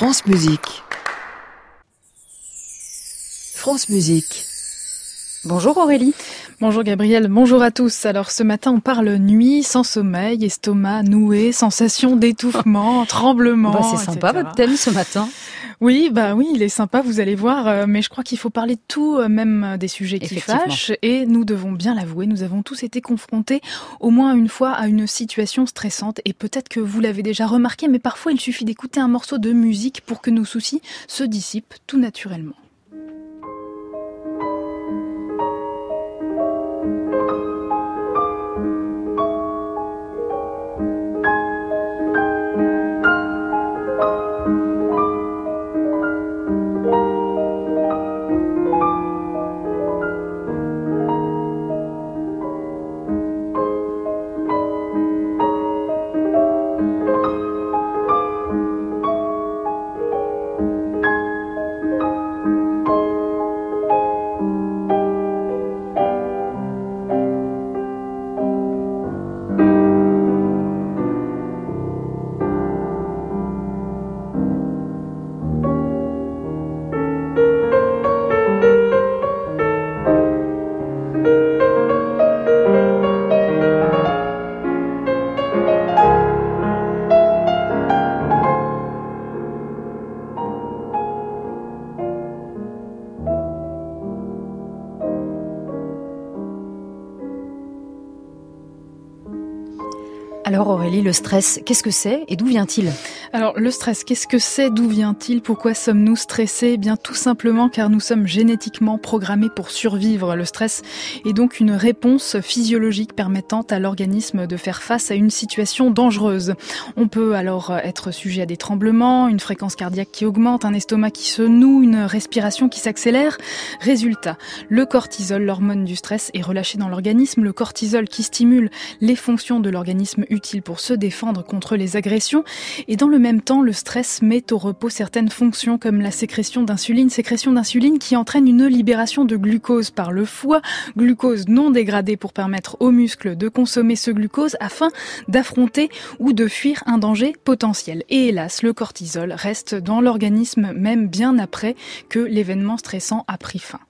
France Musique. France Musique. Bonjour Aurélie. Bonjour Gabriel, bonjour à tous. Alors ce matin on parle nuit, sans sommeil, estomac noué, sensation d'étouffement, tremblement. Bah, c'est sympa votre thème ce matin. Oui, bah oui, il est sympa, vous allez voir, euh, mais je crois qu'il faut parler de tout, euh, même des sujets qui fâchent. Et nous devons bien l'avouer, nous avons tous été confrontés au moins une fois à une situation stressante. Et peut-être que vous l'avez déjà remarqué, mais parfois il suffit d'écouter un morceau de musique pour que nos soucis se dissipent tout naturellement. Alors Aurélie, le stress, qu'est-ce que c'est et d'où vient-il? Alors le stress, qu'est-ce que c'est? D'où vient-il? Pourquoi sommes-nous stressés? Eh Bien tout simplement car nous sommes génétiquement programmés pour survivre. Le stress est donc une réponse physiologique permettant à l'organisme de faire face à une situation dangereuse. On peut alors être sujet à des tremblements, une fréquence cardiaque qui augmente, un estomac qui se noue, une respiration qui s'accélère. Résultat, le cortisol, l'hormone du stress, est relâché dans l'organisme. Le cortisol qui stimule les fonctions de l'organisme utile pour se défendre contre les agressions. Et dans le même temps, le stress met au repos certaines fonctions comme la sécrétion d'insuline, sécrétion d'insuline qui entraîne une libération de glucose par le foie, glucose non dégradé pour permettre aux muscles de consommer ce glucose afin d'affronter ou de fuir un danger potentiel. Et hélas, le cortisol reste dans l'organisme même bien après que l'événement stressant a pris fin.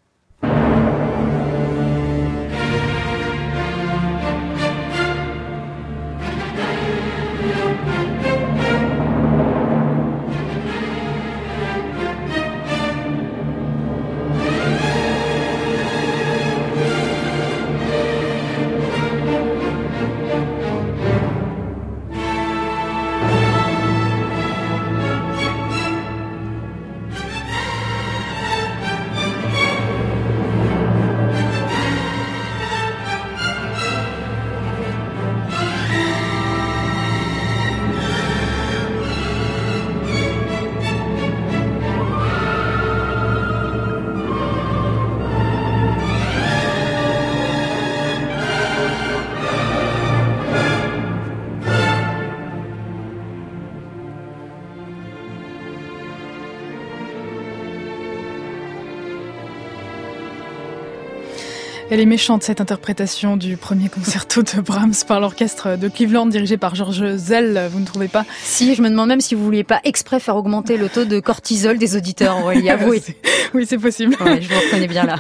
Elle est méchante cette interprétation du premier concerto de Brahms par l'orchestre de Cleveland dirigé par George Zell, vous ne trouvez pas? Si, je me demande même si vous vouliez pas exprès faire augmenter le taux de cortisol des auditeurs, Aurélie, avouez. oui, c'est possible. je vous reconnais bien là.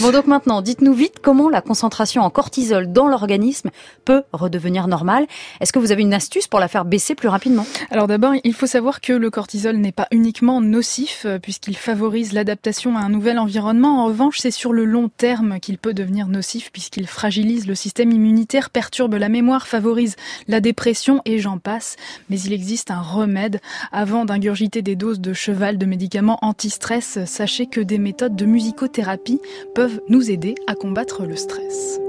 Bon, donc maintenant, dites-nous vite comment la concentration en cortisol dans l'organisme peut redevenir normale. Est-ce que vous avez une astuce pour la faire baisser plus rapidement? Alors d'abord, il faut savoir que le cortisol n'est pas uniquement nocif euh, puisqu'il favorise l'adaptation à un nouvel environnement. En revanche, c'est sur le long terme qu'il peut devenir nocif puisqu'il fragilise le système immunitaire, perturbe la mémoire, favorise la dépression et j'en passe. Mais il existe un remède. Avant d'ingurgiter des doses de cheval de médicaments anti-stress, sachez que des méthodes de musicothérapie peuvent nous aider à combattre le stress.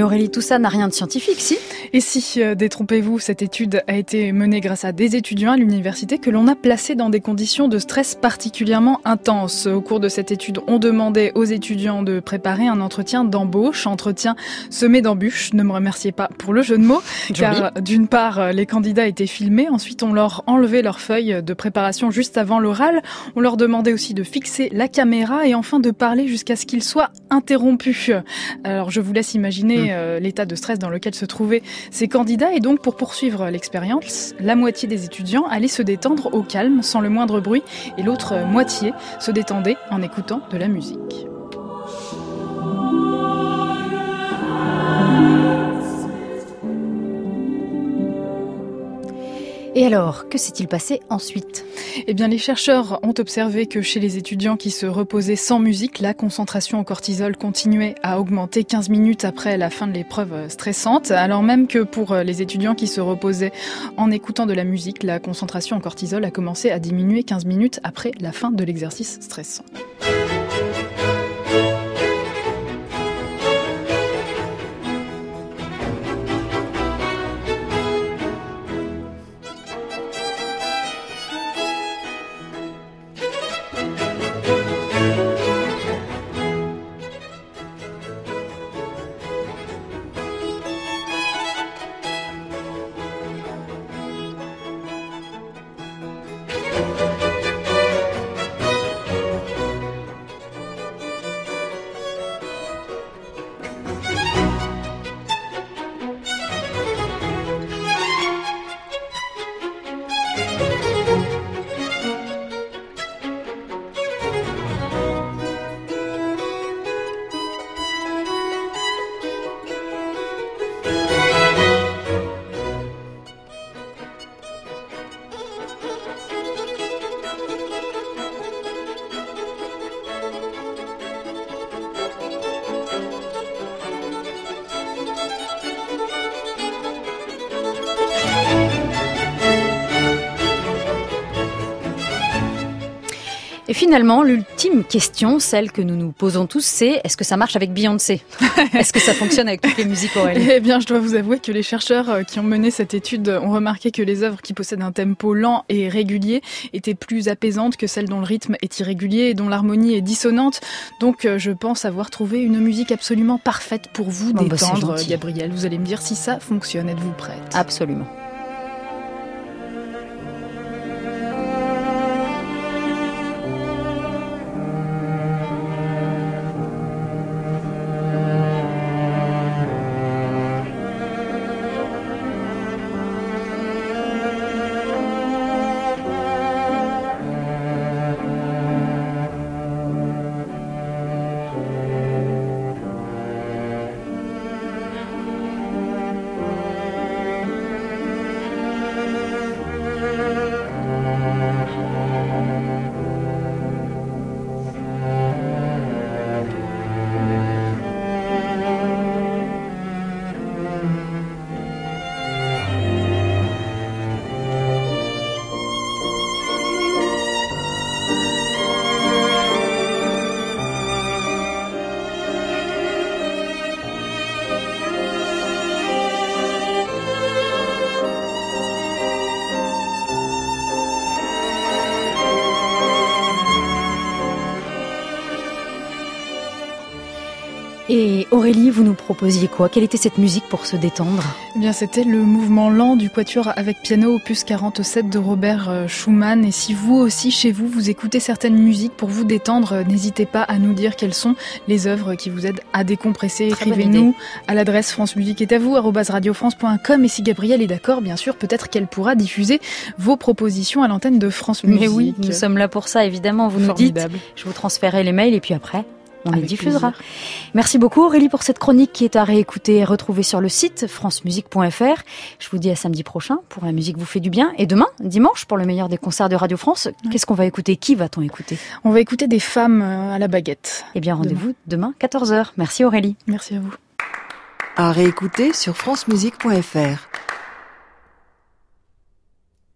Mais Aurélie, tout ça n'a rien de scientifique, si? Et si, euh, détrompez-vous, cette étude a été menée grâce à des étudiants à l'université que l'on a placés dans des conditions de stress particulièrement intenses. Au cours de cette étude, on demandait aux étudiants de préparer un entretien d'embauche, entretien semé d'embûches. Ne me remerciez pas pour le jeu de mots, car d'une part, les candidats étaient filmés, ensuite on leur enlevait leurs feuilles de préparation juste avant l'oral, on leur demandait aussi de fixer la caméra et enfin de parler jusqu'à ce qu'ils soient interrompus. Alors je vous laisse imaginer Euh, l'état de stress dans lequel se trouvaient ces candidats. Et donc, pour poursuivre l'expérience, la moitié des étudiants allaient se détendre au calme, sans le moindre bruit, et l'autre moitié se détendait en écoutant de la musique. Et alors, que s'est-il passé ensuite? Eh bien, les chercheurs ont observé que chez les étudiants qui se reposaient sans musique, la concentration en cortisol continuait à augmenter 15 minutes après la fin de l'épreuve stressante, alors même que pour les étudiants qui se reposaient en écoutant de la musique, la concentration en cortisol a commencé à diminuer 15 minutes après la fin de l'exercice stressant. Et finalement, l'ultime question, celle que nous nous posons tous, c'est est-ce que ça marche avec Beyoncé? Est-ce que ça fonctionne avec toutes les musiques Aurélie? Eh bien, je dois vous avouer que les chercheurs euh, qui ont mené cette étude ont remarqué que les œuvres qui possèdent un tempo lent et régulier étaient plus apaisantes que celles dont le rythme est irrégulier et dont l'harmonie est dissonante. Donc, euh, je pense avoir trouvé une musique absolument parfaite pour vous bon, bah, détendre, bah Gabriel. Vous allez me dire si ça fonctionne. Êtes-vous prête? Absolument. Et Aurélie, vous nous proposiez quoi? Quelle était cette musique pour se détendre? Eh Bien, c'était le mouvement lent du quatuor avec piano opus 47 de Robert euh, Schumann. Et si vous aussi, chez vous, vous écoutez certaines musiques pour vous détendre, euh, n'hésitez pas à nous dire quelles sont les œuvres qui vous aident à décompresser. Écrivez-nous à l'adresse France Musique est à vous, radiofrance.com. Et si Gabrielle est d'accord, bien sûr, peut-être qu'elle pourra diffuser vos propositions à l'antenne de France Musique. Mais oui, nous sommes là pour ça, évidemment. Vous nous dites, je vous transférerai les mails et puis après, on les diffusera. Merci beaucoup Aurélie pour cette chronique qui est à réécouter et retrouver sur le site francemusique.fr. Je vous dis à samedi prochain pour La musique vous fait du bien. Et demain, dimanche, pour le meilleur des concerts de Radio France, qu'est-ce qu'on va écouter? Qui va-t-on écouter? On va écouter des femmes euh, à la baguette. Eh bien, rendez-vous demain. 14h. Merci Aurélie. Merci à vous. À réécouter sur francemusique.fr.